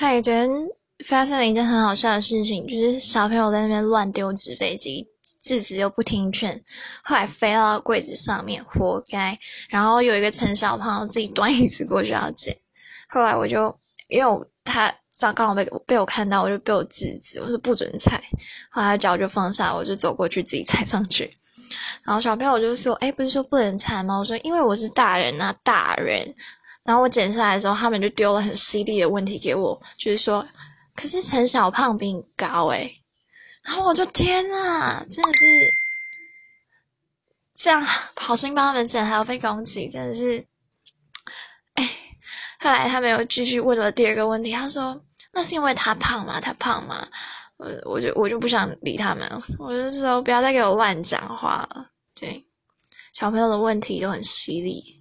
嗨，昨天发生了一件很好笑的事情，就是小朋友在那边乱丢纸飞机，制止又不听劝，后来飞到柜子上面，活该。然后有一个陈小胖自己端椅子过去要捡，后来我就因为我他刚刚好被被我看到，我就被我制止，我说不准踩。后来脚就放下，我就走过去自己踩上去。然后小朋友就说：“哎，不是说不能踩吗？”我说：“因为我是大人啊，大人。”然后我剪下来的时候，他们就丢了很犀利的问题给我，就是说：“可是陈小胖比你高诶。”然后我就天呐，真的是这样好心帮他们剪，还要被攻击，真的是。哎，后来他们又继续问了第二个问题，他说：“那是因为他胖吗？他胖吗？”我我就我就不想理他们了，我就说不要再给我乱讲话了。对，小朋友的问题都很犀利。